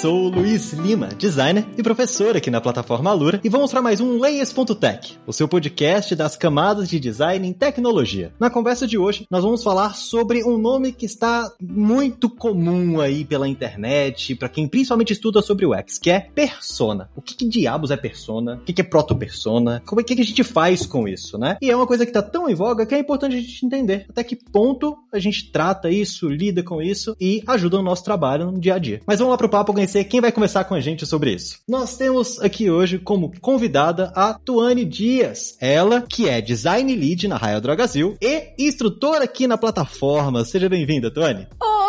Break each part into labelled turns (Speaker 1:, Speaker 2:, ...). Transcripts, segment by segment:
Speaker 1: Sou o Luiz Lima, designer e professor aqui na plataforma Alura, e vamos para mais um Layers.tech, o seu podcast das camadas de design em tecnologia. Na conversa de hoje, nós vamos falar sobre um nome que está muito comum aí pela internet, para quem principalmente estuda sobre o X, que é persona. O que, que diabos é persona? O que, que é proto-persona? Como é que, que a gente faz com isso, né? E é uma coisa que está tão em voga que é importante a gente entender até que ponto a gente trata isso, lida com isso e ajuda o nosso trabalho no dia a dia. Mas vamos lá pro papo conhecer quem vai conversar com a gente sobre isso. Nós temos aqui hoje como convidada a Tuane Dias, ela que é design lead na Raia Drogazil e instrutora aqui na plataforma. Seja bem-vinda, Tuane.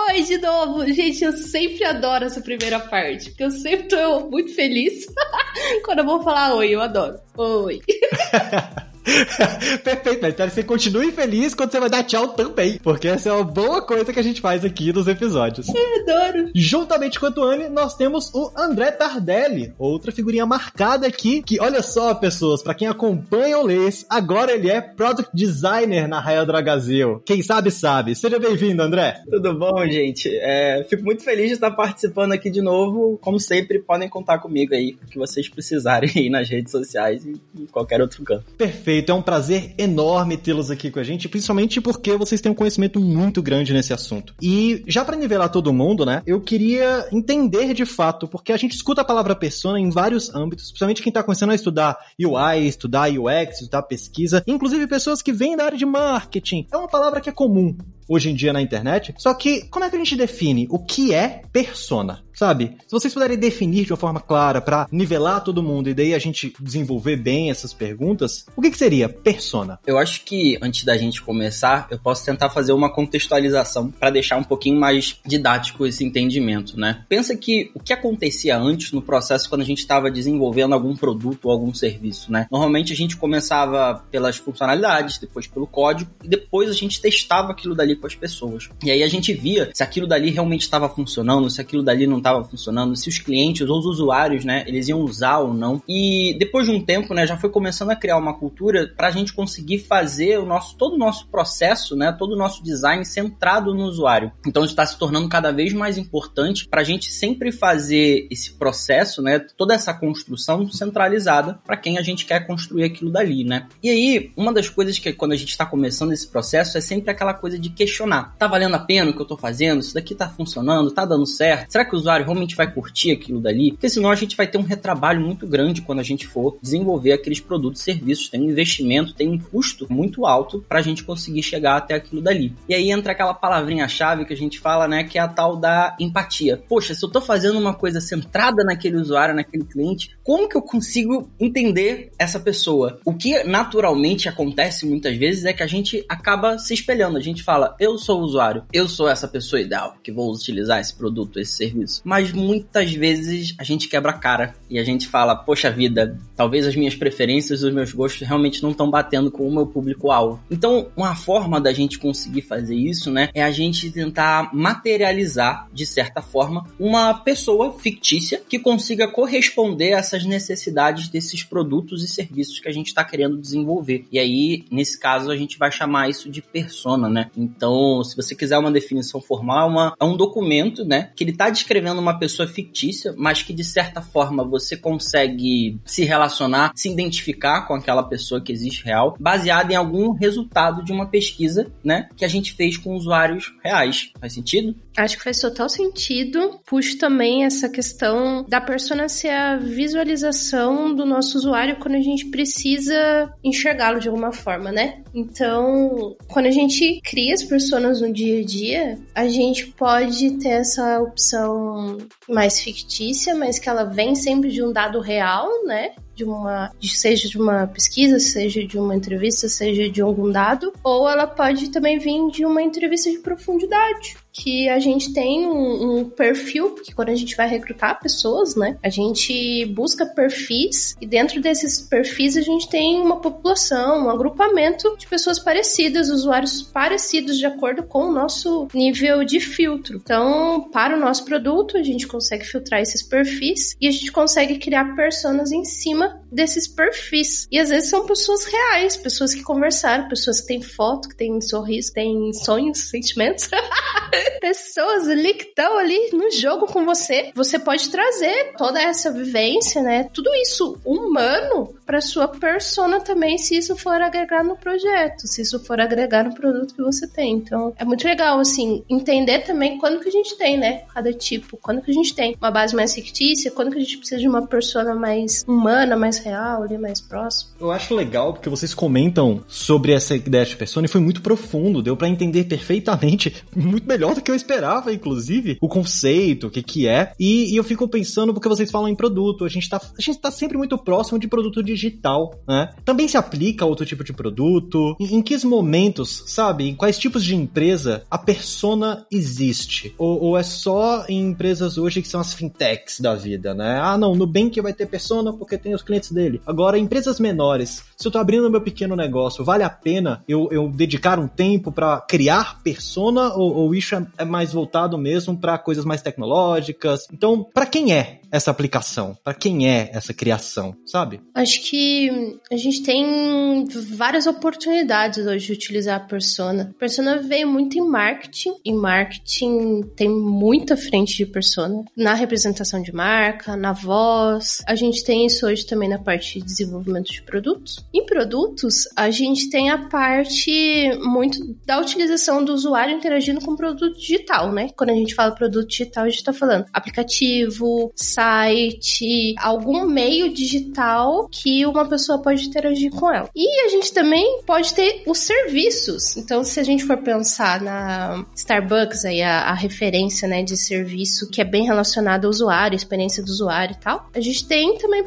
Speaker 2: Oi, de novo. Gente, eu sempre adoro essa primeira parte, porque eu sempre tô muito feliz quando eu vou falar oi, eu adoro. Oi.
Speaker 1: Perfeito, mas então você continue feliz quando você vai dar tchau também, porque essa é uma boa coisa que a gente faz aqui nos episódios.
Speaker 2: Eu adoro.
Speaker 1: Juntamente com a Tuane, nós temos o André Tardelli, outra figurinha marcada aqui, que olha só, pessoas, para quem acompanha o Leis, agora ele é Product Designer na Raia Dragazil. Quem sabe, sabe. Seja bem-vindo, André.
Speaker 3: Tudo bom, gente? É, fico muito feliz de estar participando aqui de novo. Como sempre, podem contar comigo aí, o que vocês precisarem aí nas redes sociais e em qualquer outro canto.
Speaker 1: Perfeito. Perfeito, é um prazer enorme tê-los aqui com a gente, principalmente porque vocês têm um conhecimento muito grande nesse assunto. E já para nivelar todo mundo, né, eu queria entender de fato, porque a gente escuta a palavra persona em vários âmbitos, principalmente quem tá começando a estudar UI, estudar UX, estudar pesquisa, inclusive pessoas que vêm da área de marketing. É uma palavra que é comum hoje em dia na internet. Só que como é que a gente define o que é persona? Sabe? Se vocês puderem definir de uma forma clara para nivelar todo mundo e daí a gente desenvolver bem essas perguntas, o que, que seria persona?
Speaker 3: Eu acho que antes da gente começar, eu posso tentar fazer uma contextualização para deixar um pouquinho mais didático esse entendimento, né? Pensa que o que acontecia antes no processo quando a gente estava desenvolvendo algum produto ou algum serviço, né? Normalmente a gente começava pelas funcionalidades, depois pelo código e depois a gente testava aquilo dali com as pessoas. E aí a gente via se aquilo dali realmente estava funcionando, se aquilo dali não estava funcionando, se os clientes ou os usuários, né, eles iam usar ou não. E depois de um tempo, né, já foi começando a criar uma cultura para a gente conseguir fazer o nosso todo o nosso processo, né, todo o nosso design centrado no usuário. Então está se tornando cada vez mais importante para a gente sempre fazer esse processo, né, toda essa construção centralizada para quem a gente quer construir aquilo dali, né. E aí uma das coisas que quando a gente está começando esse processo é sempre aquela coisa de questionar. Tá valendo a pena o que eu tô fazendo? Isso daqui tá funcionando? Tá dando certo? Será que o usuário realmente vai curtir aquilo dali? Porque senão a gente vai ter um retrabalho muito grande quando a gente for desenvolver aqueles produtos e serviços. Tem um investimento, tem um custo muito alto pra gente conseguir chegar até aquilo dali. E aí entra aquela palavrinha-chave que a gente fala, né, que é a tal da empatia. Poxa, se eu tô fazendo uma coisa centrada naquele usuário, naquele cliente, como que eu consigo entender essa pessoa? O que naturalmente acontece muitas vezes é que a gente acaba se espelhando. A gente fala, eu sou o usuário, eu sou essa pessoa ideal que vou utilizar esse produto, esse serviço. Mas muitas vezes a gente quebra a cara e a gente fala, poxa vida, talvez as minhas preferências, os meus gostos realmente não estão batendo com o meu público-alvo. Então, uma forma da gente conseguir fazer isso, né, é a gente tentar materializar, de certa forma, uma pessoa fictícia que consiga corresponder a essas necessidades desses produtos e serviços que a gente está querendo desenvolver. E aí, nesse caso, a gente vai chamar isso de persona, né? Então, se você quiser uma definição formal, é uma, é um documento, né, que ele está descrevendo uma pessoa fictícia, mas que de certa forma você consegue se relacionar, se identificar com aquela pessoa que existe real, baseado em algum resultado de uma pesquisa, né, que a gente fez com usuários reais. Faz sentido?
Speaker 2: Acho que faz total sentido. Puxo também essa questão da persona ser a visualização do nosso usuário quando a gente precisa enxergá-lo de alguma forma, né? Então, quando a gente cria as personas no dia a dia, a gente pode ter essa opção mais fictícia, mas que ela vem sempre de um dado real, né? De uma, seja de uma pesquisa, seja de uma entrevista, seja de algum dado, ou ela pode também vir de uma entrevista de profundidade que a gente tem um, um, perfil, porque quando a gente vai recrutar pessoas, né, a gente busca perfis e dentro desses perfis a gente tem uma população, um agrupamento de pessoas parecidas, usuários parecidos de acordo com o nosso nível de filtro. Então, para o nosso produto, a gente consegue filtrar esses perfis e a gente consegue criar personas em cima desses perfis. E às vezes são pessoas reais, pessoas que conversaram, pessoas que têm foto, que têm sorriso, têm sonhos, sentimentos. pessoas ali que estão ali no jogo com você. Você pode trazer toda essa vivência, né? Tudo isso humano para sua persona também, se isso for agregar no projeto, se isso for agregar no produto que você tem. Então, é muito legal, assim, entender também quando que a gente tem, né? Cada tipo, quando que a gente tem uma base mais fictícia, quando que a gente precisa de uma persona mais humana, mais real, ali mais próximo.
Speaker 1: Eu acho legal porque vocês comentam sobre essa ideia de persona e foi muito profundo, deu para entender perfeitamente, muito melhor do que eu esperava, inclusive, o conceito, o que que é. E, e, eu fico pensando porque vocês falam em produto, a gente tá, a gente tá sempre muito próximo de produto digital, né? Também se aplica a outro tipo de produto? Em, em que momentos, sabe? Em quais tipos de empresa a persona existe? Ou, ou é só em empresas hoje que são as fintechs da vida, né? Ah, não, Nubank vai ter persona porque tem os clientes dele. Agora, empresas menores, se eu tô abrindo meu pequeno negócio, vale a pena eu, eu dedicar um tempo para criar persona ou, ou isso é, é mais voltado mesmo para coisas mais tecnológicas? Então, para quem é essa aplicação? Para quem é essa criação, sabe?
Speaker 2: Acho que a gente tem várias oportunidades hoje de utilizar a persona. A persona veio muito em marketing, e marketing tem muita frente de persona. Na representação de marca, na voz. A gente tem isso hoje também na parte de desenvolvimento de produtos. Em produtos, a gente tem a parte muito da utilização do usuário interagindo com o produto digital, né? Quando a gente fala produto digital, a gente tá falando aplicativo, site, algum meio digital que uma pessoa pode interagir com ela. E a gente também pode ter os serviços. Então, se a gente for pensar na Starbucks, aí a, a referência, né, de serviço que é bem relacionado ao usuário, experiência do usuário e tal, a gente tem também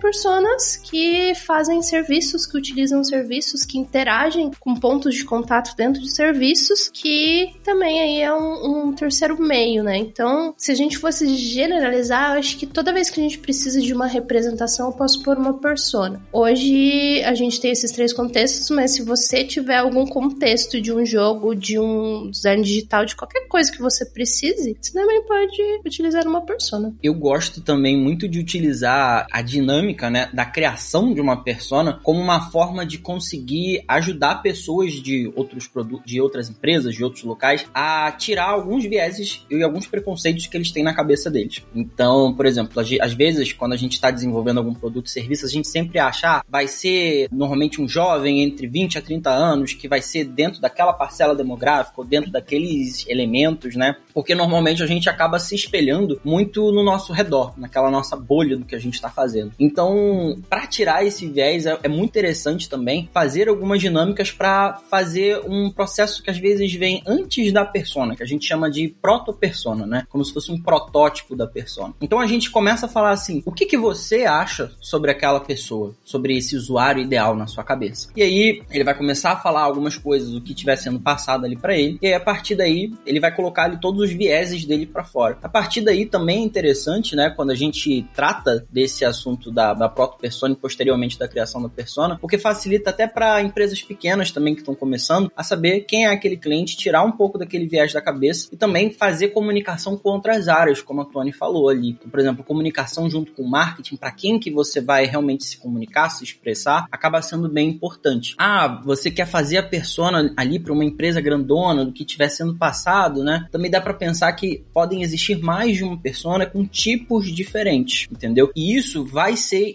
Speaker 2: que fazem serviços, que utilizam serviços, que interagem com pontos de contato dentro de serviços, que também aí é um, um terceiro meio, né? Então, se a gente fosse generalizar, eu acho que toda vez vez que a gente precisa de uma representação, eu posso pôr uma persona. Hoje a gente tem esses três contextos, mas se você tiver algum contexto de um jogo, de um design digital, de qualquer coisa que você precise, você também pode utilizar uma persona.
Speaker 3: Eu gosto também muito de utilizar a dinâmica, né, da criação de uma persona como uma forma de conseguir ajudar pessoas de outros produtos, de outras empresas, de outros locais a tirar alguns vieses e alguns preconceitos que eles têm na cabeça deles. Então, por exemplo, às vezes, quando a gente está desenvolvendo algum produto ou serviço, a gente sempre acha, ah, vai ser normalmente um jovem entre 20 a 30 anos, que vai ser dentro daquela parcela demográfica ou dentro daqueles elementos, né? Porque normalmente a gente acaba se espelhando muito no nosso redor, naquela nossa bolha do que a gente está fazendo. Então, para tirar esse viés, é, é muito interessante também fazer algumas dinâmicas para fazer um processo que às vezes vem antes da persona, que a gente chama de proto-persona, né? Como se fosse um protótipo da persona. Então a gente começa a falar assim: o que, que você acha sobre aquela pessoa, sobre esse usuário ideal na sua cabeça? E aí ele vai começar a falar algumas coisas do que estiver sendo passado ali para ele, e aí a partir daí ele vai colocar ali todos os vieses dele para fora. A partir daí também é interessante, né, quando a gente trata desse assunto da, da proto-persona e posteriormente da criação da persona, porque facilita até para empresas pequenas também que estão começando a saber quem é aquele cliente, tirar um pouco daquele viés da cabeça e também fazer comunicação com outras áreas, como a Tony falou ali. Então, por exemplo, comunicação junto com o marketing, para quem que você vai realmente se comunicar, se expressar, acaba sendo bem importante. Ah, você quer fazer a persona ali para uma empresa grandona do que estiver sendo passado, né? Também dá para pensar que podem existir mais de uma persona com tipos diferentes, entendeu? E isso vai ser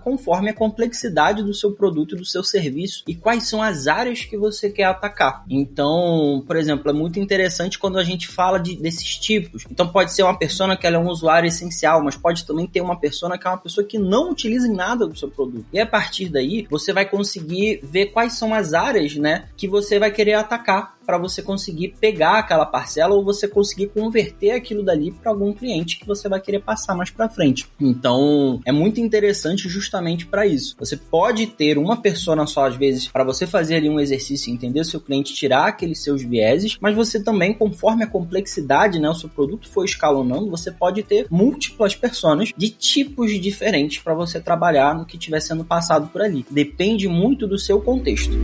Speaker 3: conforme a complexidade do seu produto e do seu serviço e quais são as áreas que você quer atacar. Então, por exemplo, é muito interessante quando a gente fala de, desses tipos. Então, pode ser uma persona que ela é um usuário essencial, mas pode também ter uma pessoa que é uma pessoa que não utiliza nada do seu produto. E a partir daí, você vai conseguir ver quais são as áreas, né, que você vai querer atacar para você conseguir pegar aquela parcela ou você conseguir converter aquilo dali para algum cliente que você vai querer passar mais para frente. Então, é muito interessante justamente para isso. Você pode ter uma persona só às vezes para você fazer ali um exercício, entender o seu cliente, tirar aqueles seus vieses, mas você também, conforme a complexidade, né, o seu produto for escalonando, você pode ter múltiplas personas de tipos diferentes para você trabalhar no que estiver sendo passado por ali. Depende muito do seu contexto.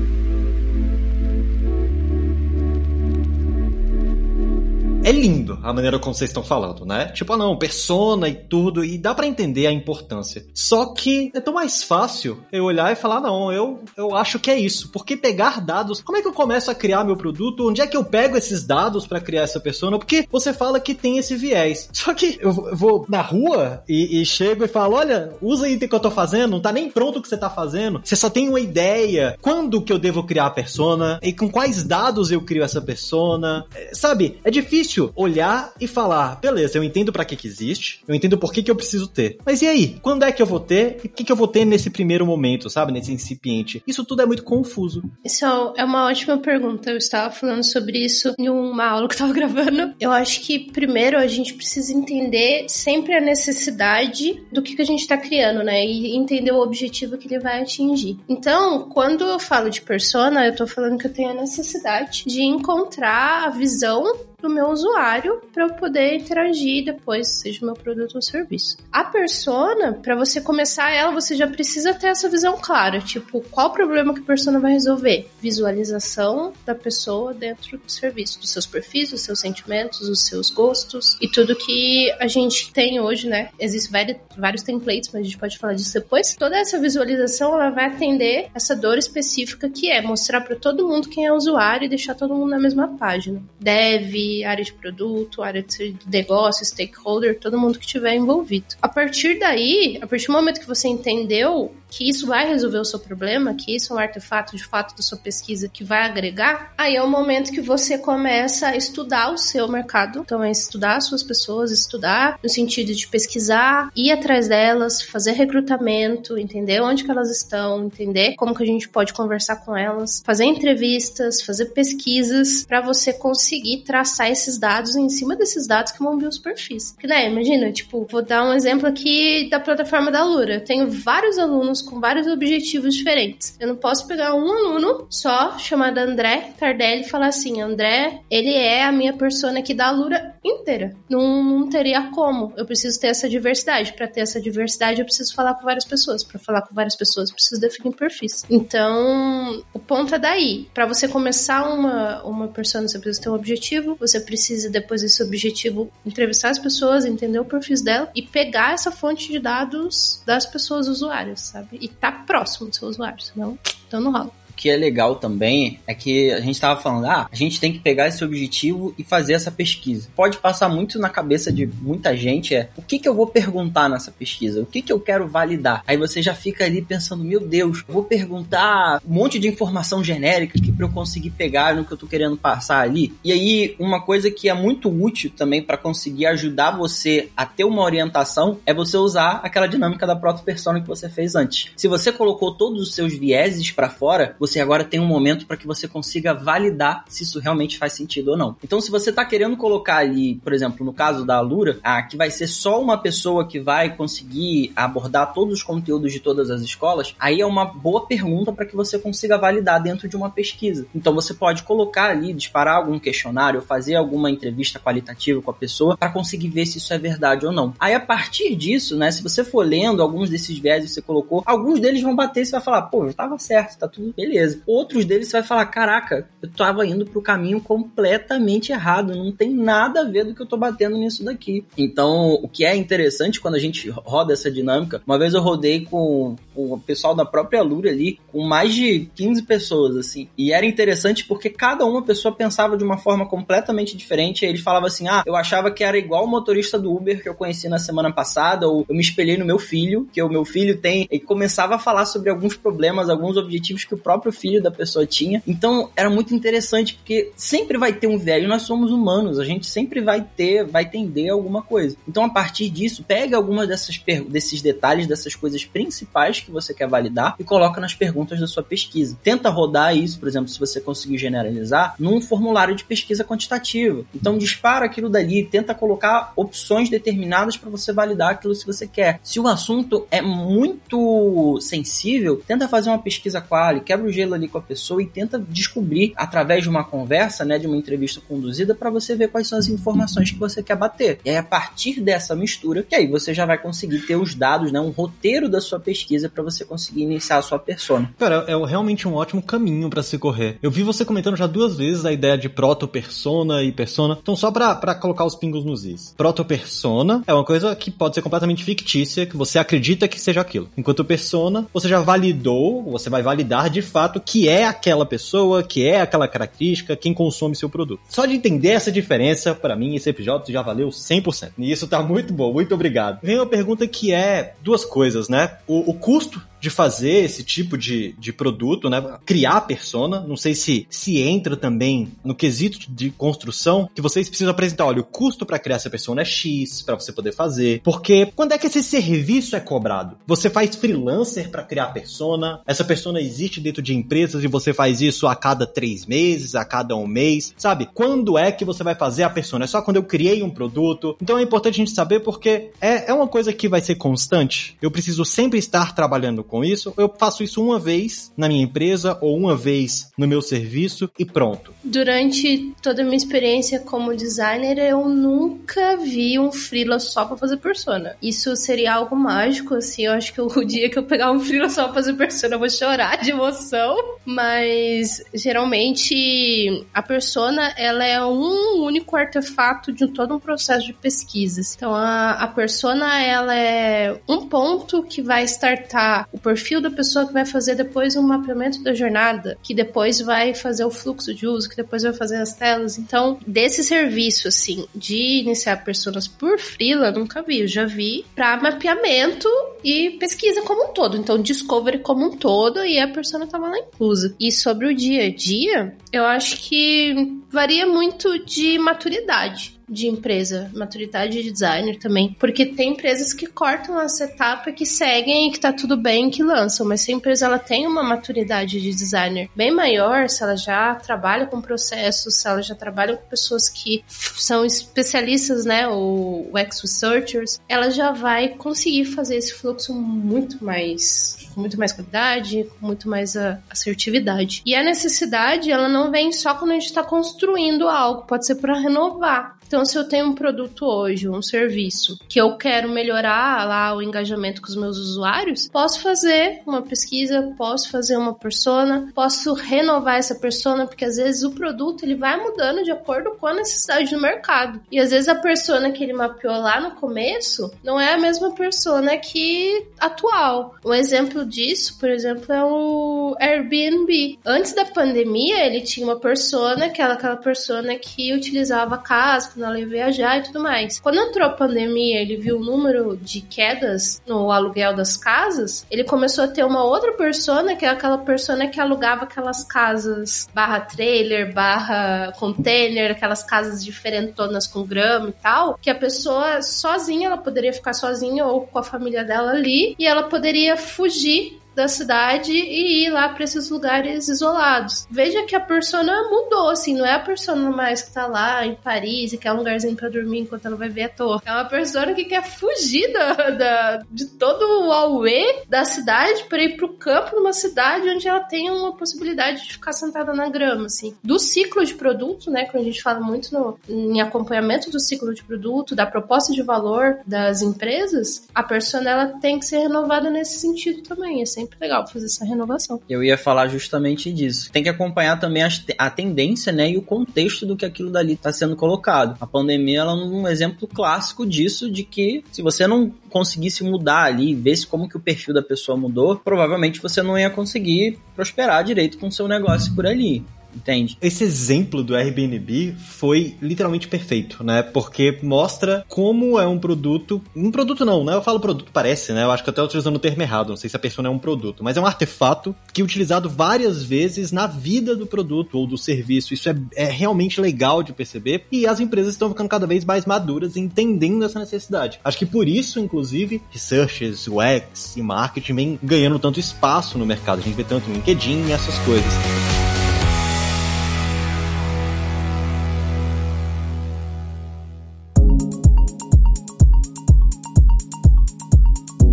Speaker 1: É lindo a maneira como vocês estão falando, né? Tipo, ah não, persona e tudo, e dá para entender a importância. Só que é tão mais fácil eu olhar e falar, não, eu, eu acho que é isso. Porque pegar dados, como é que eu começo a criar meu produto? Onde é que eu pego esses dados para criar essa persona? Porque você fala que tem esse viés. Só que eu vou na rua e, e chego e falo, olha, usa item que eu tô fazendo, não tá nem pronto o que você tá fazendo. Você só tem uma ideia. Quando que eu devo criar a persona? E com quais dados eu crio essa persona? É, sabe, é difícil difícil olhar e falar, beleza, eu entendo para que que existe, eu entendo por que que eu preciso ter. Mas e aí? Quando é que eu vou ter? E o que que eu vou ter nesse primeiro momento, sabe? Nesse incipiente? Isso tudo é muito confuso.
Speaker 2: Isso é uma ótima pergunta. Eu estava falando sobre isso em uma aula que eu estava gravando. Eu acho que primeiro a gente precisa entender sempre a necessidade do que, que a gente está criando, né? E entender o objetivo que ele vai atingir. Então, quando eu falo de persona, eu estou falando que eu tenho a necessidade de encontrar a visão do meu usuário para eu poder interagir depois, seja o meu produto ou serviço. A persona, para você começar ela, você já precisa ter essa visão clara, tipo, qual o problema que a persona vai resolver? Visualização da pessoa dentro do serviço, dos seus perfis, dos seus sentimentos, dos seus gostos e tudo que a gente tem hoje, né? Existem vários templates, mas a gente pode falar disso depois. Toda essa visualização, ela vai atender essa dor específica que é mostrar para todo mundo quem é o usuário e deixar todo mundo na mesma página. Deve área de produto, área de negócio, stakeholder, todo mundo que estiver envolvido. A partir daí, a partir do momento que você entendeu que isso vai resolver o seu problema, que isso é um artefato de fato da sua pesquisa que vai agregar, aí é o momento que você começa a estudar o seu mercado. Então é estudar as suas pessoas, estudar no sentido de pesquisar, ir atrás delas, fazer recrutamento, entender onde que elas estão, entender como que a gente pode conversar com elas, fazer entrevistas, fazer pesquisas para você conseguir traçar esses dados em cima desses dados que vão vir os perfis. Porque, né, imagina, tipo, vou dar um exemplo aqui da plataforma da Lura. Eu tenho vários alunos com vários objetivos diferentes. Eu não posso pegar um aluno só, chamado André Tardelli, e falar assim: André, ele é a minha persona aqui da Lura inteira. Não, não teria como. Eu preciso ter essa diversidade. Para ter essa diversidade, eu preciso falar com várias pessoas. Para falar com várias pessoas, eu preciso definir perfis. Então, o ponto é daí. Para você começar uma, uma persona, você precisa ter um objetivo, você precisa, depois desse objetivo, entrevistar as pessoas, entender o perfil dela e pegar essa fonte de dados das pessoas usuárias, sabe? E tá próximo do seu usuário, senão então não rola
Speaker 3: que é legal também é que a gente estava falando, ah, a gente tem que pegar esse objetivo e fazer essa pesquisa. Pode passar muito na cabeça de muita gente é, o que que eu vou perguntar nessa pesquisa? O que que eu quero validar? Aí você já fica ali pensando, meu Deus, vou perguntar um monte de informação genérica que para eu conseguir pegar no que eu tô querendo passar ali. E aí, uma coisa que é muito útil também para conseguir ajudar você a ter uma orientação é você usar aquela dinâmica da proto-persona que você fez antes. Se você colocou todos os seus vieses para fora, você agora tem um momento para que você consiga validar se isso realmente faz sentido ou não. Então, se você está querendo colocar ali, por exemplo, no caso da Alura, ah, que vai ser só uma pessoa que vai conseguir abordar todos os conteúdos de todas as escolas, aí é uma boa pergunta para que você consiga validar dentro de uma pesquisa. Então, você pode colocar ali, disparar algum questionário, fazer alguma entrevista qualitativa com a pessoa para conseguir ver se isso é verdade ou não. Aí, a partir disso, né, se você for lendo alguns desses viés que você colocou, alguns deles vão bater e você vai falar, pô, eu tava certo, tá tudo beleza beleza. Outros deles você vai falar, caraca, eu tava indo pro caminho completamente errado, não tem nada a ver do que eu tô batendo nisso daqui. Então, o que é interessante quando a gente roda essa dinâmica, uma vez eu rodei com, o pessoal da própria Lura ali, com mais de 15 pessoas, assim, e era interessante porque cada uma pessoa pensava de uma forma completamente diferente, e eles falavam assim, ah, eu achava que era igual o motorista do Uber que eu conheci na semana passada, ou eu me espelhei no meu filho, que o meu filho tem, e começava a falar sobre alguns problemas, alguns objetivos que o próprio próprio filho da pessoa tinha. Então era muito interessante porque sempre vai ter um velho, nós somos humanos, a gente sempre vai ter, vai entender alguma coisa. Então a partir disso, pega algumas dessas desses detalhes, dessas coisas principais que você quer validar e coloca nas perguntas da sua pesquisa. Tenta rodar isso, por exemplo, se você conseguir generalizar, num formulário de pesquisa quantitativa. Então dispara aquilo dali, tenta colocar opções determinadas para você validar aquilo se você quer. Se o assunto é muito sensível, tenta fazer uma pesquisa quali, quebra o gelo ali com a pessoa e tenta descobrir através de uma conversa, né, de uma entrevista conduzida para você ver quais são as informações que você quer bater. E aí a partir dessa mistura, que aí você já vai conseguir ter os dados, né, um roteiro da sua pesquisa para você conseguir iniciar a sua persona.
Speaker 1: Cara, é realmente um ótimo caminho para se correr. Eu vi você comentando já duas vezes a ideia de proto-persona e persona. Então, só para colocar os pingos nos is. Proto-persona é uma coisa que pode ser completamente fictícia, que você acredita que seja aquilo. Enquanto persona, você já validou, você vai validar de fato que é aquela pessoa, que é aquela característica, quem consome seu produto. Só de entender essa diferença, para mim, esse episódio já valeu 100%. E isso tá muito bom, muito obrigado. Vem uma pergunta que é duas coisas, né? O, o custo de fazer esse tipo de, de produto, né? Criar persona. Não sei se se entra também no quesito de construção que vocês precisam apresentar. Olha, o custo para criar essa persona é X para você poder fazer. Porque quando é que esse serviço é cobrado? Você faz freelancer para criar persona? Essa persona existe dentro de empresas e você faz isso a cada três meses, a cada um mês, sabe? Quando é que você vai fazer a persona? É só quando eu criei um produto. Então é importante a gente saber porque é, é uma coisa que vai ser constante. Eu preciso sempre estar trabalhando com com isso, eu faço isso uma vez na minha empresa ou uma vez no meu serviço e pronto.
Speaker 2: Durante toda a minha experiência como designer, eu nunca vi um freela só para fazer persona. Isso seria algo mágico, assim. Eu acho que o dia que eu pegar um freela só pra fazer persona, eu vou chorar de emoção. Mas geralmente a persona ela é um único artefato de todo um processo de pesquisas. Então a, a persona ela é um ponto que vai startar o perfil da pessoa que vai fazer depois um mapeamento da jornada, que depois vai fazer o fluxo de uso, que depois vai fazer as telas. Então, desse serviço, assim, de iniciar personas por freela, nunca vi. Eu já vi para mapeamento e pesquisa como um todo. Então, discovery como um todo e a persona tava lá inclusa. E sobre o dia a dia, eu acho que varia muito de maturidade de empresa, maturidade de designer também, porque tem empresas que cortam essa etapa, que seguem e que tá tudo bem, que lançam, mas se a empresa ela tem uma maturidade de designer bem maior, se ela já trabalha com processos, se ela já trabalha com pessoas que são especialistas, né, ou ex-researchers, ela já vai conseguir fazer esse fluxo muito mais com muito mais qualidade, com muito mais a, assertividade. E a necessidade, ela não vem só quando a gente está construindo algo, pode ser para renovar. Então, se eu tenho um produto hoje, um serviço, que eu quero melhorar lá o engajamento com os meus usuários, posso fazer uma pesquisa, posso fazer uma persona, posso renovar essa persona, porque às vezes o produto ele vai mudando de acordo com a necessidade do mercado. E às vezes a persona que ele mapeou lá no começo não é a mesma persona que atual. Um exemplo disso, por exemplo, é o Airbnb. Antes da pandemia, ele tinha uma persona, que era aquela persona que utilizava a casa quando ela ia viajar e tudo mais. Quando entrou a pandemia, ele viu o número de quedas no aluguel das casas, ele começou a ter uma outra persona, que é aquela persona que alugava aquelas casas barra trailer, barra container, aquelas casas diferentonas com grama e tal, que a pessoa sozinha, ela poderia ficar sozinha ou com a família dela ali, e ela poderia fugir de da cidade e ir lá para esses lugares isolados. Veja que a persona mudou, assim, não é a persona mais que tá lá em Paris e quer um lugarzinho para dormir enquanto ela vai ver a torre. É uma persona que quer fugir da, da de todo o auê da cidade para ir pro campo numa cidade onde ela tem uma possibilidade de ficar sentada na grama, assim. Do ciclo de produto, né, que a gente fala muito no, em acompanhamento do ciclo de produto, da proposta de valor das empresas, a persona ela tem que ser renovada nesse sentido também, assim sempre legal fazer essa renovação.
Speaker 3: Eu ia falar justamente disso. Tem que acompanhar também a tendência, né, e o contexto do que aquilo dali está sendo colocado. A pandemia ela é um exemplo clássico disso, de que se você não conseguisse mudar ali, ver como que o perfil da pessoa mudou, provavelmente você não ia conseguir prosperar direito com o seu negócio por ali. Entende?
Speaker 1: Esse exemplo do Airbnb foi literalmente perfeito, né? Porque mostra como é um produto. Um produto não, né? Eu falo produto, parece, né? Eu acho que eu até utilizando o termo errado, não sei se a pessoa é um produto, mas é um artefato que é utilizado várias vezes na vida do produto ou do serviço. Isso é, é realmente legal de perceber e as empresas estão ficando cada vez mais maduras entendendo essa necessidade. Acho que por isso, inclusive, researchers, UX e marketing vem ganhando tanto espaço no mercado. A gente vê tanto LinkedIn e essas coisas.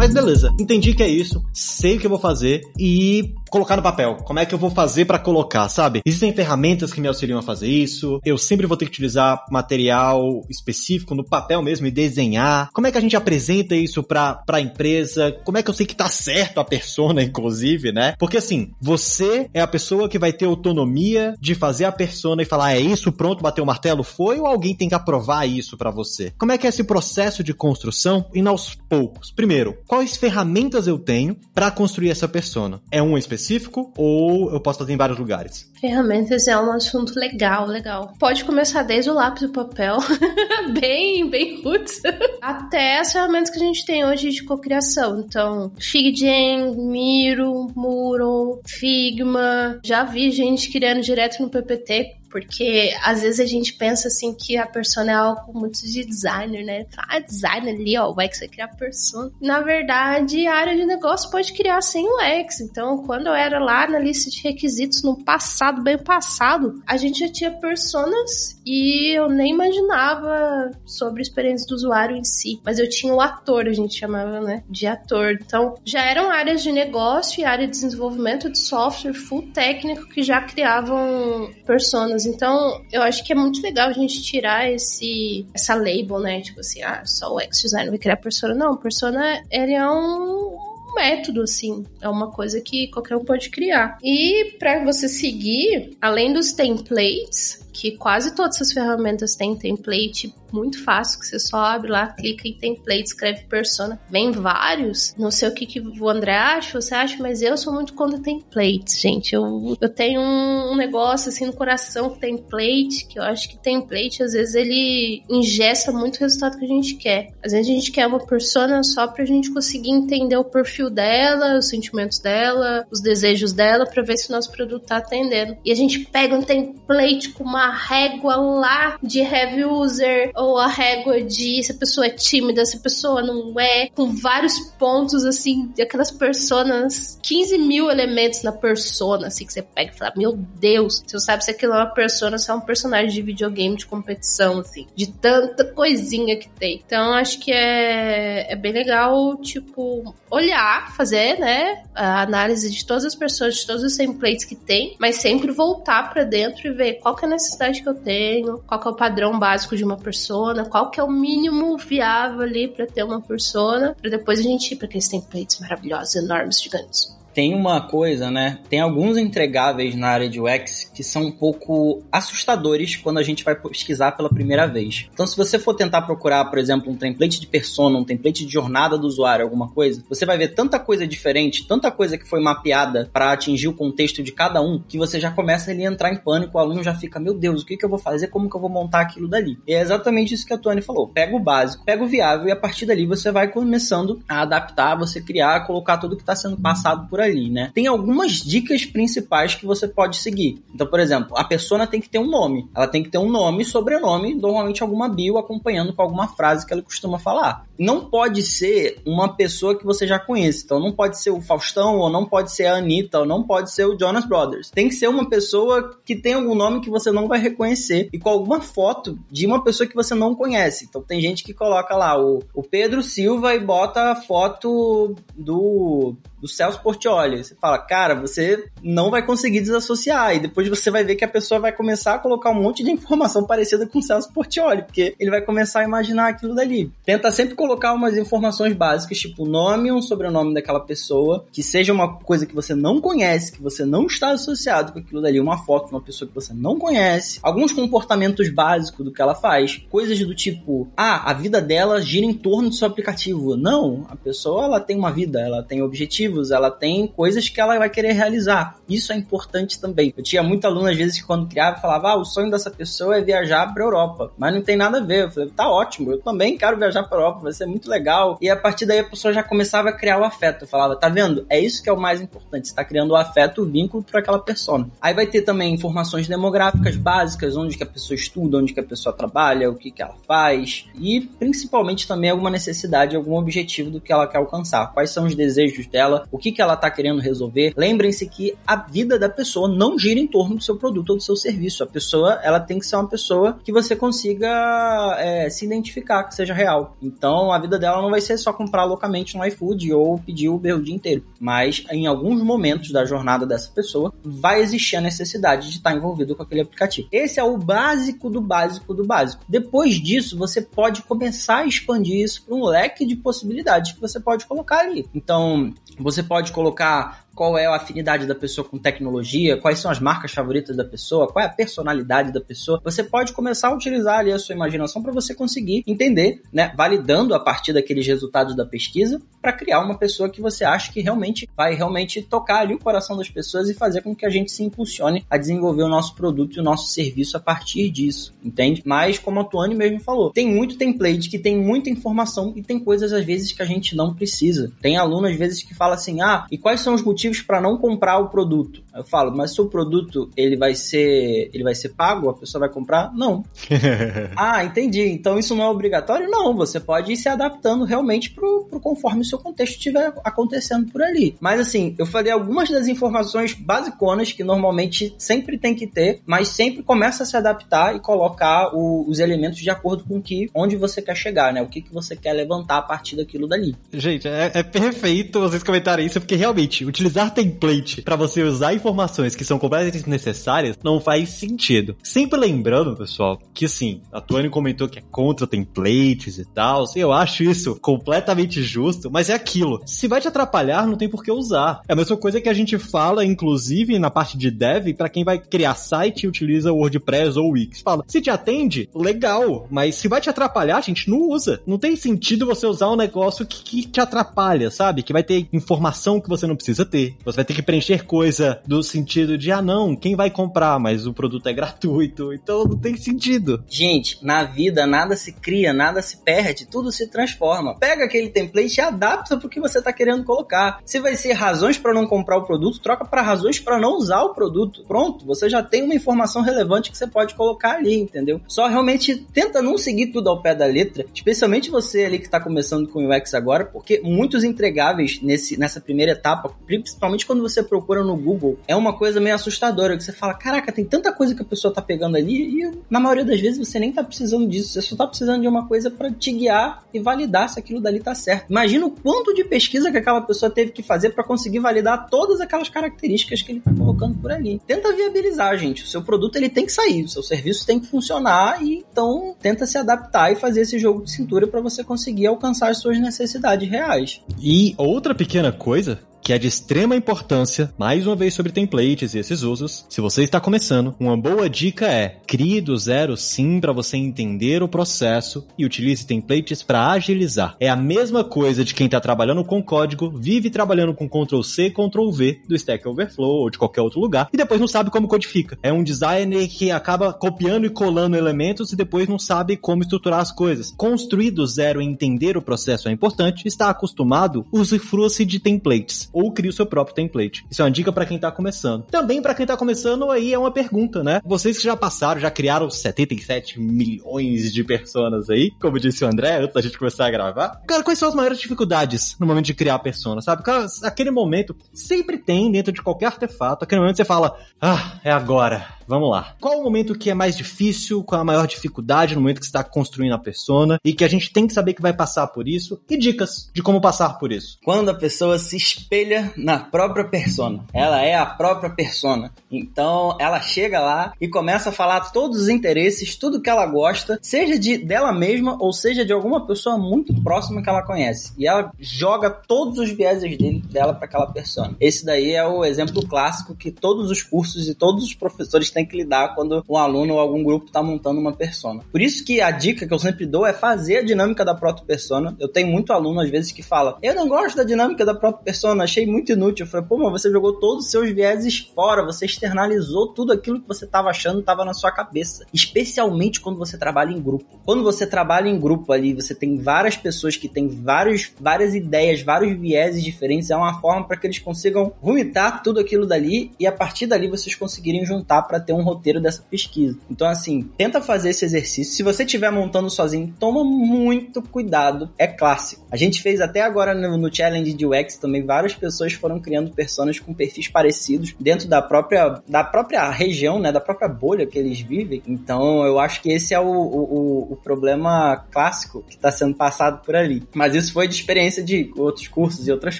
Speaker 1: Mas beleza, entendi que é isso, sei o que eu vou fazer e colocar no papel. Como é que eu vou fazer para colocar, sabe? Existem ferramentas que me auxiliam a fazer isso. Eu sempre vou ter que utilizar material específico no papel mesmo e desenhar. Como é que a gente apresenta isso para a empresa? Como é que eu sei que tá certo a persona, inclusive, né? Porque assim, você é a pessoa que vai ter autonomia de fazer a persona e falar, ah, é isso, pronto, bateu o martelo, foi? Ou alguém tem que aprovar isso para você? Como é que é esse processo de construção? E aos poucos. Primeiro, quais ferramentas eu tenho para construir essa persona? É um específico? ou eu posso fazer em vários lugares?
Speaker 2: Ferramentas é um assunto legal, legal. Pode começar desde o lápis e o papel, bem, bem roots, até as ferramentas que a gente tem hoje de cocriação. Então, Figgen, Miro, Muro, Figma. Já vi gente criando direto no PPT porque às vezes a gente pensa assim que a persona é algo muito de designer, né? Ah, designer ali, ó, o UX vai criar persona. Na verdade, a área de negócio pode criar sem o UX. Então, quando eu era lá na lista de requisitos no passado, bem passado, a gente já tinha personas e eu nem imaginava sobre a experiência do usuário em si. Mas eu tinha o ator, a gente chamava, né? De ator. Então, já eram áreas de negócio e área de desenvolvimento de software full técnico que já criavam personas então, eu acho que é muito legal a gente tirar esse essa label, né? Tipo assim, ah, só o X-Design vai criar persona. Não, persona, ele é um método, assim. É uma coisa que qualquer um pode criar. E para você seguir, além dos templates, que quase todas essas ferramentas têm template muito fácil, que você só abre lá, clica em template, escreve persona. Vem vários. Não sei o que, que o André acha, você acha, mas eu sou muito contra templates, gente. Eu, eu tenho um, negócio assim no coração com template, que eu acho que template, às vezes, ele ingesta muito o resultado que a gente quer. Às vezes a gente quer uma persona só pra gente conseguir entender o perfil dela, os sentimentos dela, os desejos dela, pra ver se o nosso produto tá atendendo. E a gente pega um template com uma régua lá de heavy user ou a régua de se a pessoa é tímida, se a pessoa não é, com vários pontos, assim, aquelas personas, 15 mil elementos na persona, assim, que você pega e fala, meu Deus, você sabe se aquilo é uma persona, se é um personagem de videogame de competição, assim, de tanta coisinha que tem. Então, acho que é, é bem legal, tipo, olhar, fazer, né, a análise de todas as pessoas, de todos os templates que tem, mas sempre voltar para dentro e ver qual que é a necessidade que eu tenho, qual que é o padrão básico de uma persona, qual que é o mínimo viável ali para ter uma persona, para depois a gente ir para aqueles templates maravilhosos, enormes, gigantes
Speaker 3: tem uma coisa, né? Tem alguns entregáveis na área de UX que são um pouco assustadores quando a gente vai pesquisar pela primeira vez. Então, se você for tentar procurar, por exemplo, um template de persona, um template de jornada do usuário, alguma coisa, você vai ver tanta coisa diferente, tanta coisa que foi mapeada para atingir o contexto de cada um, que você já começa ali a entrar em pânico, o aluno já fica, meu Deus, o que, que eu vou fazer? Como que eu vou montar aquilo dali? E é exatamente isso que a Tony falou. Pega o básico, pega o viável e a partir dali você vai começando a adaptar, você criar, colocar tudo que está sendo passado por ali, né? Tem algumas dicas principais que você pode seguir. Então, por exemplo, a persona tem que ter um nome. Ela tem que ter um nome, sobrenome, normalmente alguma bio acompanhando com alguma frase que ela costuma falar. Não pode ser uma pessoa que você já conhece. Então, não pode ser o Faustão, ou não pode ser a Anitta, ou não pode ser o Jonas Brothers. Tem que ser uma pessoa que tem algum nome que você não vai reconhecer e com alguma foto de uma pessoa que você não conhece. Então, tem gente que coloca lá o, o Pedro Silva e bota a foto do do Celso Portioli. Você fala, cara, você não vai conseguir desassociar. E depois você vai ver que a pessoa vai começar a colocar um monte de informação parecida com o Celso Portioli, porque ele vai começar a imaginar aquilo dali. Tenta sempre colocar umas informações básicas, tipo nome, um sobrenome daquela pessoa, que seja uma coisa que você não conhece, que você não está associado com aquilo dali, uma foto de uma pessoa que você não conhece, alguns comportamentos básicos do que ela faz, coisas do tipo, ah, a vida dela gira em torno do seu aplicativo. Não, a pessoa ela tem uma vida, ela tem objetivos objetivos, ela tem coisas que ela vai querer realizar. Isso é importante também. Eu tinha muita aluna, às vezes, que quando criava, falava, ah, o sonho dessa pessoa é viajar pra Europa. Mas não tem nada a ver. Eu falei, tá ótimo, eu também quero viajar pra Europa, vai ser muito legal. E a partir daí a pessoa já começava a criar o afeto. Eu falava, tá vendo? É isso que é o mais importante. Você tá criando o afeto, o vínculo para aquela pessoa. Aí vai ter também informações demográficas básicas, onde que a pessoa estuda, onde que a pessoa trabalha, o que que ela faz. E principalmente também alguma necessidade, algum objetivo do que ela quer alcançar. Quais são os desejos dela, o que que ela tá querendo resolver. Lembrem-se que a vida da pessoa não gira em torno do seu produto ou do seu serviço. A pessoa, ela tem que ser uma pessoa que você consiga é, se identificar, que seja real. Então, a vida dela não vai ser só comprar loucamente no iFood ou pedir Uber o dia inteiro. Mas, em alguns momentos da jornada dessa pessoa, vai existir a necessidade de estar envolvido com aquele aplicativo. Esse é o básico do básico do básico. Depois disso, você pode começar a expandir isso para um leque de possibilidades que você pode colocar ali. Então, você pode colocar qual é a afinidade da pessoa com tecnologia, quais são as marcas favoritas da pessoa, qual é a personalidade da pessoa. Você pode começar a utilizar ali a sua imaginação para você conseguir entender, né, validando a partir daqueles resultados da pesquisa, para criar uma pessoa que você acha que realmente vai realmente tocar ali o coração das pessoas e fazer com que a gente se impulsione a desenvolver o nosso produto e o nosso serviço a partir disso, entende? Mas como a Tuane mesmo falou, tem muito template que tem muita informação e tem coisas às vezes que a gente não precisa. Tem aluno às vezes que fala assim: "Ah, e quais são os motivos motivos para não comprar o produto. Eu falo, mas se o produto ele vai ser ele vai ser pago, a pessoa vai comprar? Não. ah, entendi. Então isso não é obrigatório? Não. Você pode ir se adaptando realmente pro, pro conforme o seu contexto estiver acontecendo por ali. Mas assim, eu falei algumas das informações basiconas que normalmente sempre tem que ter, mas sempre começa a se adaptar e colocar o, os elementos de acordo com que onde você quer chegar, né? O que, que você quer levantar a partir daquilo dali.
Speaker 1: Gente, é, é perfeito vocês comentarem isso, porque realmente utilizar utilizar template para você usar informações que são completamente necessárias não faz sentido. Sempre lembrando, pessoal, que sim, a Tuane comentou que é contra templates e tal, eu acho isso completamente justo, mas é aquilo. Se vai te atrapalhar, não tem por que usar. É a mesma coisa que a gente fala, inclusive, na parte de dev, para quem vai criar site e utiliza WordPress ou Wix. Fala, se te atende, legal, mas se vai te atrapalhar, gente, não usa. Não tem sentido você usar um negócio que, que te atrapalha, sabe? Que vai ter informação que você não precisa ter você vai ter que preencher coisa do sentido de, ah, não, quem vai comprar, mas o produto é gratuito. Então não tem sentido.
Speaker 3: Gente, na vida nada se cria, nada se perde, tudo se transforma. Pega aquele template e adapta pro que você tá querendo colocar. Se vai ser razões para não comprar o produto, troca para razões para não usar o produto. Pronto, você já tem uma informação relevante que você pode colocar ali, entendeu? Só realmente tenta não seguir tudo ao pé da letra, especialmente você ali que tá começando com o UX agora, porque muitos entregáveis nesse, nessa primeira etapa, principalmente quando você procura no Google, é uma coisa meio assustadora, que você fala, caraca, tem tanta coisa que a pessoa tá pegando ali e na maioria das vezes você nem tá precisando disso, você só tá precisando de uma coisa para te guiar e validar se aquilo dali tá certo. Imagina o quanto de pesquisa que aquela pessoa teve que fazer para conseguir validar todas aquelas características que ele tá colocando por ali. Tenta viabilizar, gente. O seu produto ele tem que sair, o seu serviço tem que funcionar e então tenta se adaptar e fazer esse jogo de cintura para você conseguir alcançar as suas necessidades reais.
Speaker 1: E outra pequena coisa que é de extrema importância, mais uma vez sobre templates e esses usos. Se você está começando, uma boa dica é crie do zero sim para você entender o processo e utilize templates para agilizar. É a mesma coisa de quem está trabalhando com código, vive trabalhando com Ctrl C, Ctrl V do Stack Overflow ou de qualquer outro lugar e depois não sabe como codifica. É um designer que acaba copiando e colando elementos e depois não sabe como estruturar as coisas. Construir do zero e entender o processo é importante. Está acostumado, use-se de templates ou crie o seu próprio template. Isso é uma dica para quem tá começando. Também para quem tá começando aí é uma pergunta, né? Vocês que já passaram, já criaram 77 milhões de pessoas aí, como disse o André antes da gente começar a gravar. Cara, quais são as maiores dificuldades no momento de criar a persona, sabe? Cara, aquele momento sempre tem dentro de qualquer artefato, aquele momento você fala: "Ah, é agora Vamos lá. Qual o momento que é mais difícil? Qual a maior dificuldade no momento que você está construindo a persona? E que a gente tem que saber que vai passar por isso? E dicas de como passar por isso?
Speaker 3: Quando a pessoa se espelha na própria persona. Ela é a própria persona. Então, ela chega lá e começa a falar todos os interesses, tudo que ela gosta, seja de dela mesma ou seja de alguma pessoa muito próxima que ela conhece. E ela joga todos os vieses dele, dela para aquela persona. Esse daí é o exemplo clássico que todos os cursos e todos os professores têm que lidar quando um aluno ou algum grupo está montando uma persona. Por isso que a dica que eu sempre dou é fazer a dinâmica da proto persona. Eu tenho muito aluno às vezes que fala: "Eu não gosto da dinâmica da proto persona, achei muito inútil. Eu falei, pô, mas você jogou todos os seus vieses fora, você externalizou tudo aquilo que você estava achando estava na sua cabeça. Especialmente quando você trabalha em grupo. Quando você trabalha em grupo ali, você tem várias pessoas que têm vários, várias ideias, vários vieses diferentes, é uma forma para que eles consigam vomitar tudo aquilo dali e a partir dali vocês conseguirem juntar para ter um roteiro dessa pesquisa. Então, assim, tenta fazer esse exercício. Se você estiver montando sozinho, toma muito cuidado. É clássico. A gente fez até agora no, no challenge de UX também várias pessoas foram criando personas com perfis parecidos dentro da própria da própria região, né, da própria bolha que eles vivem. Então, eu acho que esse é o, o, o problema clássico que está sendo passado por ali. Mas isso foi de experiência de outros cursos e outras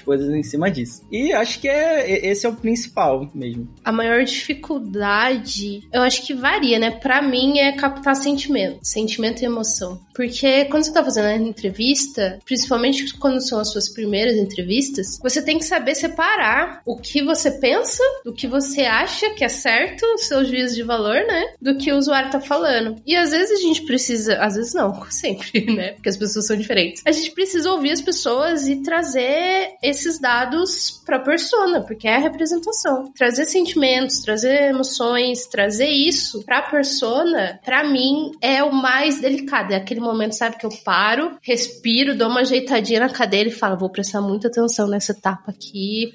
Speaker 3: coisas em cima disso. E acho que é esse é o principal mesmo.
Speaker 2: A maior dificuldade, eu acho que varia, né? Para mim é captar sentimento, sentimento e emoção. Porque quando você tá fazendo a entrevista, principalmente quando são as suas primeiras entrevistas, você tem que saber separar o que você pensa, do que você acha que é certo, os seus juízos de valor, né? Do que o usuário tá falando. E às vezes a gente precisa, às vezes não, sempre, né? Porque as pessoas são diferentes. A gente precisa ouvir as pessoas e trazer esses dados pra persona, porque é a representação. Trazer sentimentos, trazer emoções, trazer isso pra persona, pra mim, é o mais delicado. É aquele momento, sabe, que eu paro, respiro, dou uma ajeitadinha na cadeira e falo, vou prestar muita atenção nessa etapa aqui,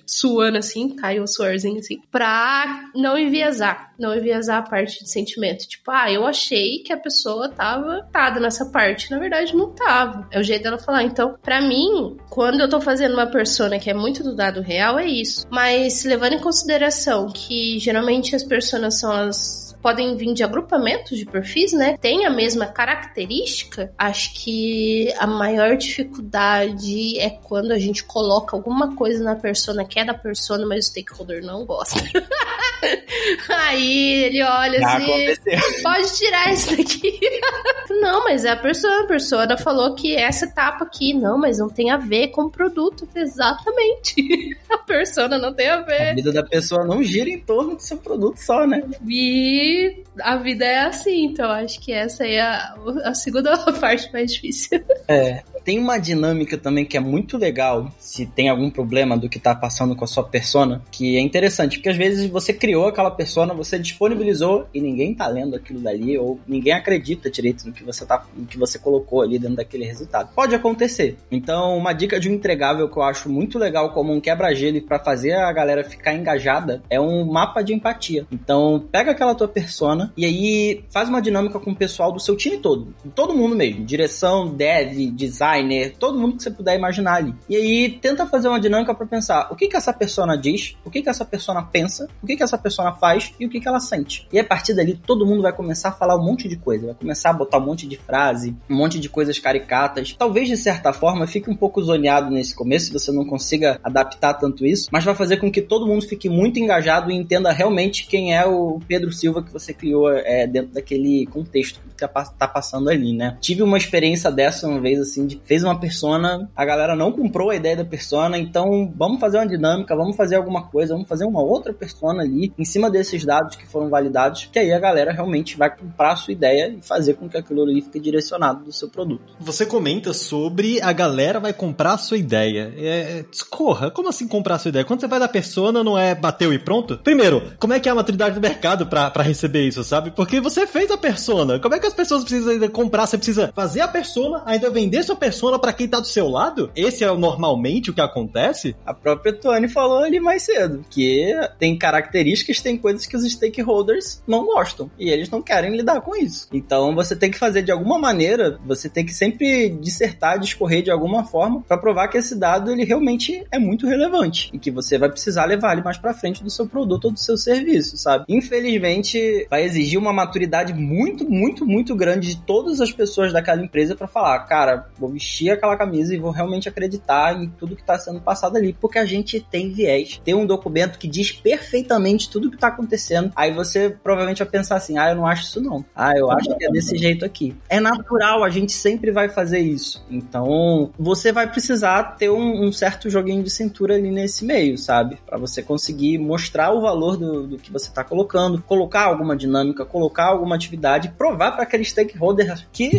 Speaker 2: suando assim, cai o suorzinho assim, pra não enviesar, não enviesar a parte de sentimento. Tipo, ah, eu achei que a pessoa tava tada nessa parte, na verdade não tava. É o jeito dela falar. Então, pra mim, quando eu tô fazendo uma persona que é muito do dado real, é isso. Mas levando em consideração que geralmente as personas são as podem vir de agrupamentos de perfis, né? Tem a mesma característica. Acho que a maior dificuldade é quando a gente coloca alguma coisa na persona que é da persona, mas o stakeholder não gosta. Aí ele olha Já assim, aconteceu. pode tirar isso daqui. não, mas é a persona. A persona falou que essa etapa aqui, não, mas não tem a ver com o produto. Exatamente. a persona não tem a ver.
Speaker 3: A vida da pessoa não gira em torno do seu produto só, né?
Speaker 2: E a vida é assim, então acho que essa é a, a segunda parte mais difícil.
Speaker 3: É. Tem uma dinâmica também que é muito legal, se tem algum problema do que tá passando com a sua persona, que é interessante, porque às vezes você criou aquela persona, você disponibilizou e ninguém tá lendo aquilo dali, ou ninguém acredita direito no que você tá, no que você colocou ali dentro daquele resultado. Pode acontecer. Então, uma dica de um entregável que eu acho muito legal como um quebra-gelo para fazer a galera ficar engajada é um mapa de empatia. Então, pega aquela tua persona e aí faz uma dinâmica com o pessoal do seu time todo, todo mundo mesmo, direção, dev, design, designer, todo mundo que você puder imaginar ali. E aí tenta fazer uma dinâmica para pensar o que que essa persona diz, o que que essa persona pensa, o que que essa persona faz e o que que ela sente. E a partir dali todo mundo vai começar a falar um monte de coisa, vai começar a botar um monte de frase, um monte de coisas caricatas. Talvez de certa forma fique um pouco zoneado nesse começo, você não consiga adaptar tanto isso, mas vai fazer com que todo mundo fique muito engajado e entenda realmente quem é o Pedro Silva que você criou é, dentro daquele contexto que tá, tá passando ali, né? Tive uma experiência dessa uma vez assim de fez uma persona, a galera não comprou a ideia da persona, então vamos fazer uma dinâmica, vamos fazer alguma coisa, vamos fazer uma outra persona ali, em cima desses dados que foram validados, que aí a galera realmente vai comprar a sua ideia e fazer com que aquilo ali fique direcionado do seu produto.
Speaker 1: Você comenta sobre a galera vai comprar a sua ideia. É, discorra, como assim comprar a sua ideia? Quando você vai da persona, não é bateu e pronto? Primeiro, como é que é a maturidade do mercado para receber isso, sabe? Porque você fez a persona. Como é que as pessoas precisam ainda comprar? Você precisa fazer a persona, ainda vender sua persona para quem tá do seu lado? Esse é normalmente o que acontece?
Speaker 3: A própria Tuane falou ali mais cedo, que tem características, tem coisas que os stakeholders não gostam e eles não querem lidar com isso. Então você tem que fazer de alguma maneira, você tem que sempre dissertar, discorrer de alguma forma para provar que esse dado ele realmente é muito relevante e que você vai precisar levar ele mais para frente do seu produto ou do seu serviço, sabe? Infelizmente, vai exigir uma maturidade muito, muito, muito grande de todas as pessoas daquela empresa para falar, cara, vou vestir aquela camisa e vou realmente acreditar em tudo que está sendo passado ali, porque a gente tem viés. Tem um documento que diz perfeitamente tudo o que está acontecendo. Aí você provavelmente vai pensar assim: ah, eu não acho isso não. Ah, eu acho que é desse jeito aqui. É natural, a gente sempre vai fazer isso. Então, você vai precisar ter um, um certo joguinho de cintura ali nesse meio, sabe? Para você conseguir mostrar o valor do, do que você está colocando, colocar alguma dinâmica, colocar alguma atividade, provar para aquele stakeholder que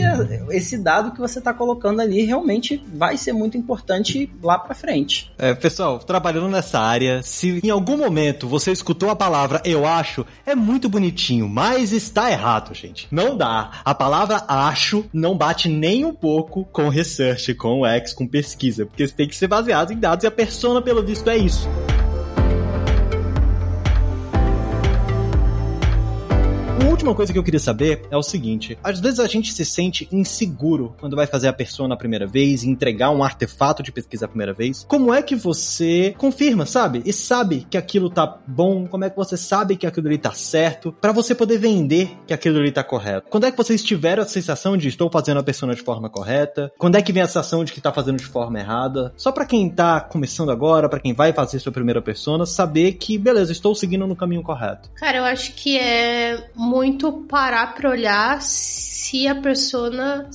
Speaker 3: esse dado que você está colocando ali realmente vai ser muito importante lá para frente.
Speaker 1: É, pessoal, trabalhando nessa área, se em algum momento você escutou a palavra eu acho, é muito bonitinho, mas está errado, gente. Não dá. A palavra acho não bate nem um pouco com research, com X, com pesquisa, porque tem que ser baseado em dados e a persona, pelo visto, é isso. Última coisa que eu queria saber é o seguinte: às vezes a gente se sente inseguro quando vai fazer a persona a primeira vez entregar um artefato de pesquisa a primeira vez. Como é que você confirma, sabe? E sabe que aquilo tá bom? Como é que você sabe que aquilo ali tá certo? para você poder vender que aquilo ali tá correto. Quando é que vocês tiveram a sensação de estou fazendo a persona de forma correta? Quando é que vem a sensação de que tá fazendo de forma errada? Só para quem tá começando agora, para quem vai fazer sua primeira persona, saber que beleza, estou seguindo no caminho correto.
Speaker 2: Cara, eu acho que é muito parar para olhar se a persona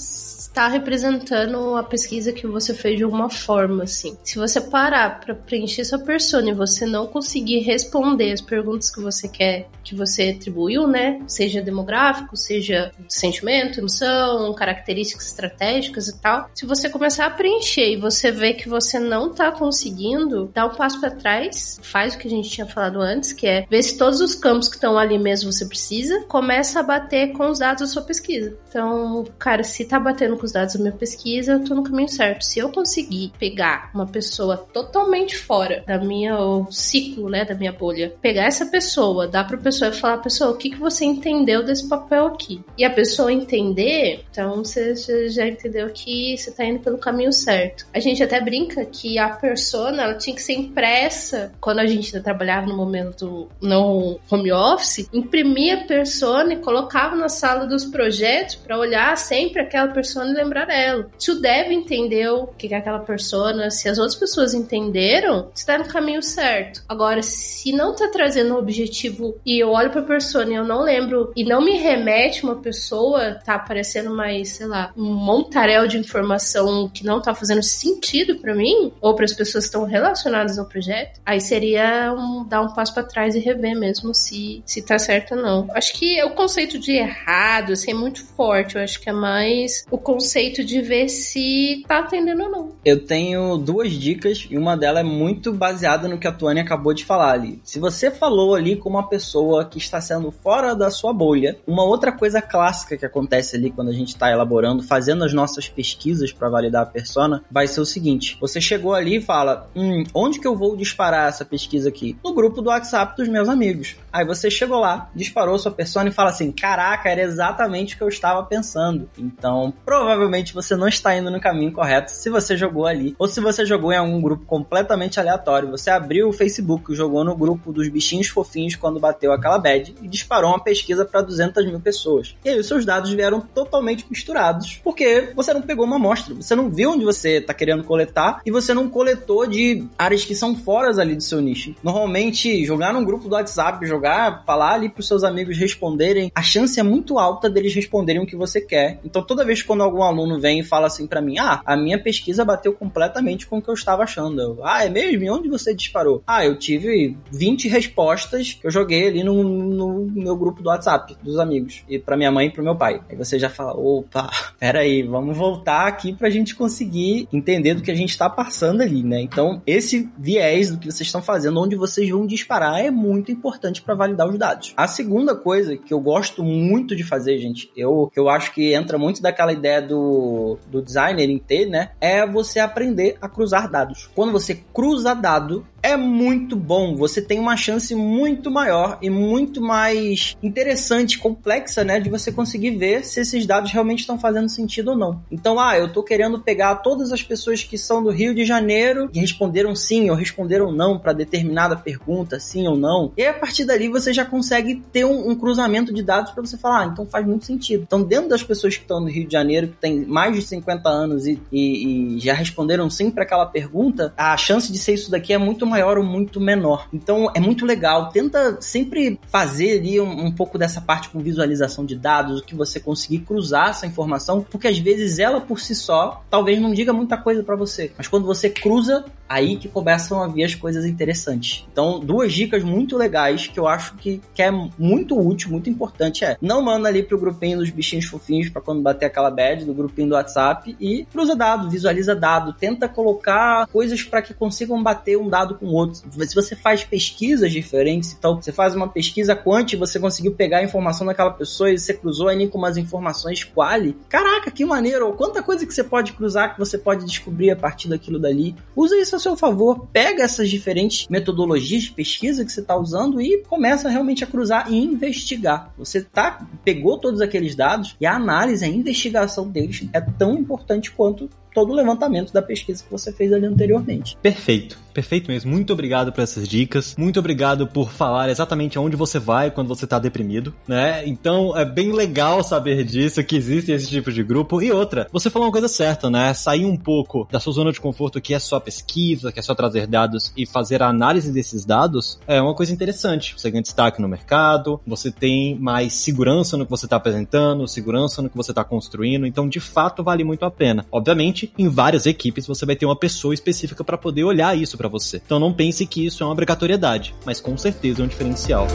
Speaker 2: está representando a pesquisa que você fez de alguma forma, assim. Se você parar para preencher sua persona e você não conseguir responder as perguntas que você quer, que você atribuiu, né? Seja demográfico, seja sentimento, emoção, características estratégicas e tal. Se você começar a preencher e você vê que você não está conseguindo, dá um passo para trás, faz o que a gente tinha falado antes, que é ver se todos os campos que estão ali mesmo você precisa, começa a bater com os dados da sua pesquisa. Então, cara, se tá batendo com os dados da minha pesquisa, eu tô no caminho certo. Se eu conseguir pegar uma pessoa totalmente fora da minha ciclo, né, da minha bolha, pegar essa pessoa, dar pra pessoa e falar, pessoa, o que, que você entendeu desse papel aqui? E a pessoa entender, então você já entendeu que você tá indo pelo caminho certo. A gente até brinca que a persona, ela tinha que ser impressa quando a gente trabalhava no momento no home office, imprimia a persona e colocava na sala dos projetos para olhar sempre aquela persona lembrar dela. Se o dev entendeu o que é aquela persona, se as outras pessoas entenderam, está no caminho certo. Agora, se não tá trazendo um objetivo e eu olho pra persona e eu não lembro e não me remete uma pessoa, tá aparecendo mais, sei lá, um montaréu de informação que não tá fazendo sentido para mim ou para as pessoas que estão relacionadas ao projeto, aí seria um, dar um passo para trás e rever mesmo se, se tá certo ou não. Acho que o conceito de errado, assim, é muito forte. Eu acho que é mais o conceito de ver se tá atendendo ou não.
Speaker 3: Eu tenho duas dicas e uma delas é muito baseada no que a Tuane acabou de falar ali. Se você falou ali com uma pessoa que está sendo fora da sua bolha, uma outra coisa clássica que acontece ali quando a gente está elaborando, fazendo as nossas pesquisas para validar a persona, vai ser o seguinte: você chegou ali e fala, hum, onde que eu vou disparar essa pesquisa aqui? No grupo do WhatsApp dos meus amigos. Aí você chegou lá, disparou sua persona e fala assim: caraca, era exatamente o que eu estava pensando. Então, provavelmente você não está indo no caminho correto se você jogou ali. Ou se você jogou em algum grupo completamente aleatório. Você abriu o Facebook, jogou no grupo dos bichinhos fofinhos quando bateu aquela bad e disparou uma pesquisa para 200 mil pessoas. E aí os seus dados vieram totalmente misturados porque você não pegou uma amostra. Você não viu onde você está querendo coletar e você não coletou de áreas que são fora ali do seu nicho. Normalmente, jogar num grupo do WhatsApp, jogar, falar ali para os seus amigos responderem, a chance é muito alta deles responderem o que você quer. Então, toda vez quando algum aluno vem e fala assim para mim: Ah, a minha pesquisa bateu completamente com o que eu estava achando. Eu, ah, é mesmo? E onde você disparou? Ah, eu tive 20 respostas que eu joguei ali no, no meu grupo do WhatsApp dos amigos. E para minha mãe e pro meu pai. Aí você já fala: opa, peraí, vamos voltar aqui pra gente conseguir entender do que a gente tá passando ali, né? Então, esse viés do que vocês estão fazendo, onde vocês vão disparar, é muito importante para validar os dados. A segunda coisa que eu gosto muito de fazer, gente, eu, eu acho que entra muito daquela ideia do, do designer em ter, né? É você aprender a cruzar dados. Quando você cruza dado, é muito bom. Você tem uma chance muito maior e muito mais interessante, complexa, né? De você conseguir ver se esses dados realmente estão fazendo sentido ou não. Então, ah, eu tô querendo pegar todas as pessoas que são do Rio de Janeiro e responderam sim ou responderam não para determinada pergunta, sim ou não. E aí, a partir dali você já consegue ter um, um cruzamento de dados para você falar, ah, então faz muito sentido. Então, dentro das pessoas que estão no Rio de Janeiro, tem mais de 50 anos e, e, e já responderam sim para aquela pergunta, a chance de ser isso daqui é muito maior ou muito menor. Então é muito legal. Tenta sempre fazer ali um, um, pouco dessa parte com visualização de dados, o que você conseguir cruzar essa informação, porque às vezes ela por si só talvez não diga muita coisa para você, mas quando você cruza, aí que começam a vir as coisas interessantes. Então, duas dicas muito legais que eu acho que, que é muito útil, muito importante é não manda ali pro grupinho dos bichinhos fofinhos para quando bater aquela bad do grupinho do WhatsApp e cruza dado, visualiza dado, tenta colocar coisas para que consigam bater um dado com o outro. Se você faz pesquisas diferentes, então você faz uma pesquisa quant, você conseguiu pegar a informação daquela pessoa e você cruzou ali com umas informações quali. Caraca, que maneiro! Quanta coisa que você pode cruzar, que você pode descobrir a partir daquilo dali. Usa isso a seu favor. Pega essas diferentes metodologias de pesquisa que você está usando e começa realmente a cruzar e investigar. Você tá, pegou todos aqueles dados e a análise, a investigação deles é tão importante quanto todo o levantamento da pesquisa que você fez ali anteriormente.
Speaker 1: Perfeito. Perfeito mesmo. Muito obrigado por essas dicas. Muito obrigado por falar exatamente aonde você vai quando você tá deprimido, né? Então é bem legal saber disso, que existe esse tipo de grupo. E outra, você falou uma coisa certa, né? Sair um pouco da sua zona de conforto, que é só pesquisa, que é só trazer dados e fazer a análise desses dados, é uma coisa interessante. Você ganha destaque no mercado, você tem mais segurança no que você está apresentando, segurança no que você está construindo. Então, de fato, vale muito a pena. Obviamente, em várias equipes você vai ter uma pessoa específica para poder olhar isso para você. Então não pense que isso é uma obrigatoriedade, mas com certeza é um diferencial.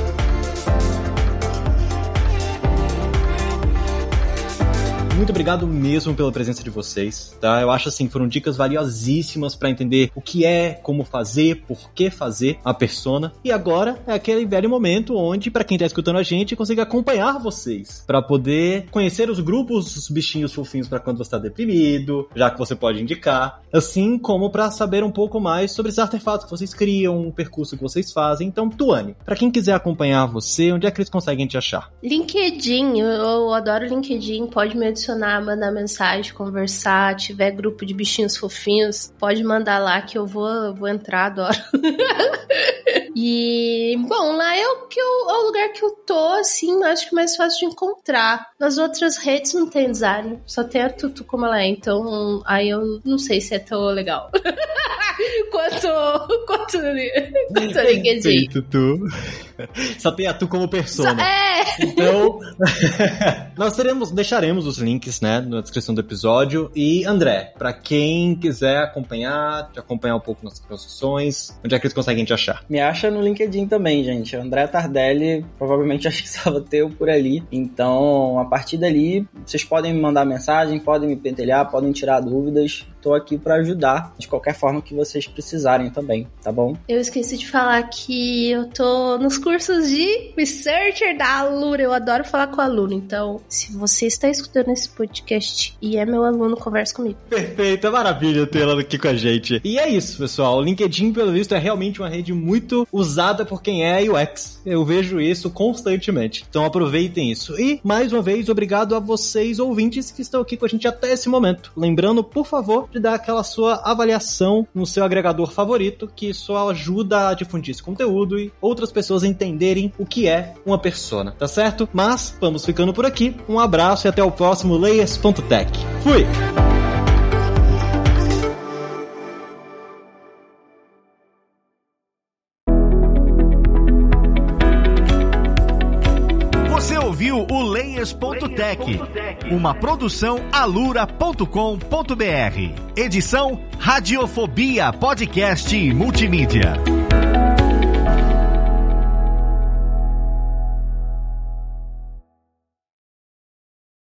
Speaker 1: Muito obrigado mesmo pela presença de vocês, tá? Eu acho assim, foram dicas valiosíssimas para entender o que é, como fazer, por que fazer a persona. E agora é aquele velho momento onde, para quem tá escutando a gente, consiga acompanhar vocês, para poder conhecer os grupos, os bichinhos fofinhos para quando você tá deprimido, já que você pode indicar, assim como para saber um pouco mais sobre os artefatos que vocês criam, o percurso que vocês fazem. Então, Tuane, para quem quiser acompanhar você, onde é que eles conseguem te achar?
Speaker 2: LinkedIn, eu, eu adoro LinkedIn, pode me adicionar adicionar, mandar mensagem, conversar, tiver grupo de bichinhos fofinhos, pode mandar lá que eu vou, vou entrar, adoro. e, bom, lá é o, que eu, é o lugar que eu tô, assim, acho que mais fácil de encontrar. Nas outras redes não tem design, só tem a Tutu como ela é, então aí eu não sei se é tão legal. quanto, quanto, quanto LinkedIn.
Speaker 1: Tutu. Só tem a Tu como persona. Só,
Speaker 2: é!
Speaker 1: Então, nós teremos, deixaremos os links, né, na descrição do episódio. E, André, para quem quiser acompanhar, te acompanhar um pouco nas construções, onde é que eles conseguem te achar?
Speaker 3: Me acha no LinkedIn também, gente. André Tardelli, provavelmente acho que estava teu por ali. Então, a partir dali, vocês podem me mandar mensagem, podem me pentelhar, podem tirar dúvidas. Estou aqui para ajudar de qualquer forma que vocês precisarem também, tá bom?
Speaker 2: Eu esqueci de falar que eu tô nos cursos de researcher da Alura. Eu adoro falar com aluno. Então, se você está escutando esse podcast e é meu aluno, converse comigo.
Speaker 1: Perfeito, é maravilha tê-la aqui com a gente. E é isso, pessoal. O LinkedIn, pelo visto, é realmente uma rede muito usada por quem é UX. Eu vejo isso constantemente. Então aproveitem isso. E, mais uma vez, obrigado a vocês, ouvintes, que estão aqui com a gente até esse momento. Lembrando, por favor, de dar aquela sua avaliação no seu agregador favorito, que isso ajuda a difundir esse conteúdo e outras pessoas entenderem o que é uma persona, tá certo? Mas vamos ficando por aqui. Um abraço e até o próximo Layers.tech. Fui!
Speaker 4: O Layers.tech, uma produção alura.com.br. Edição Radiofobia Podcast e Multimídia.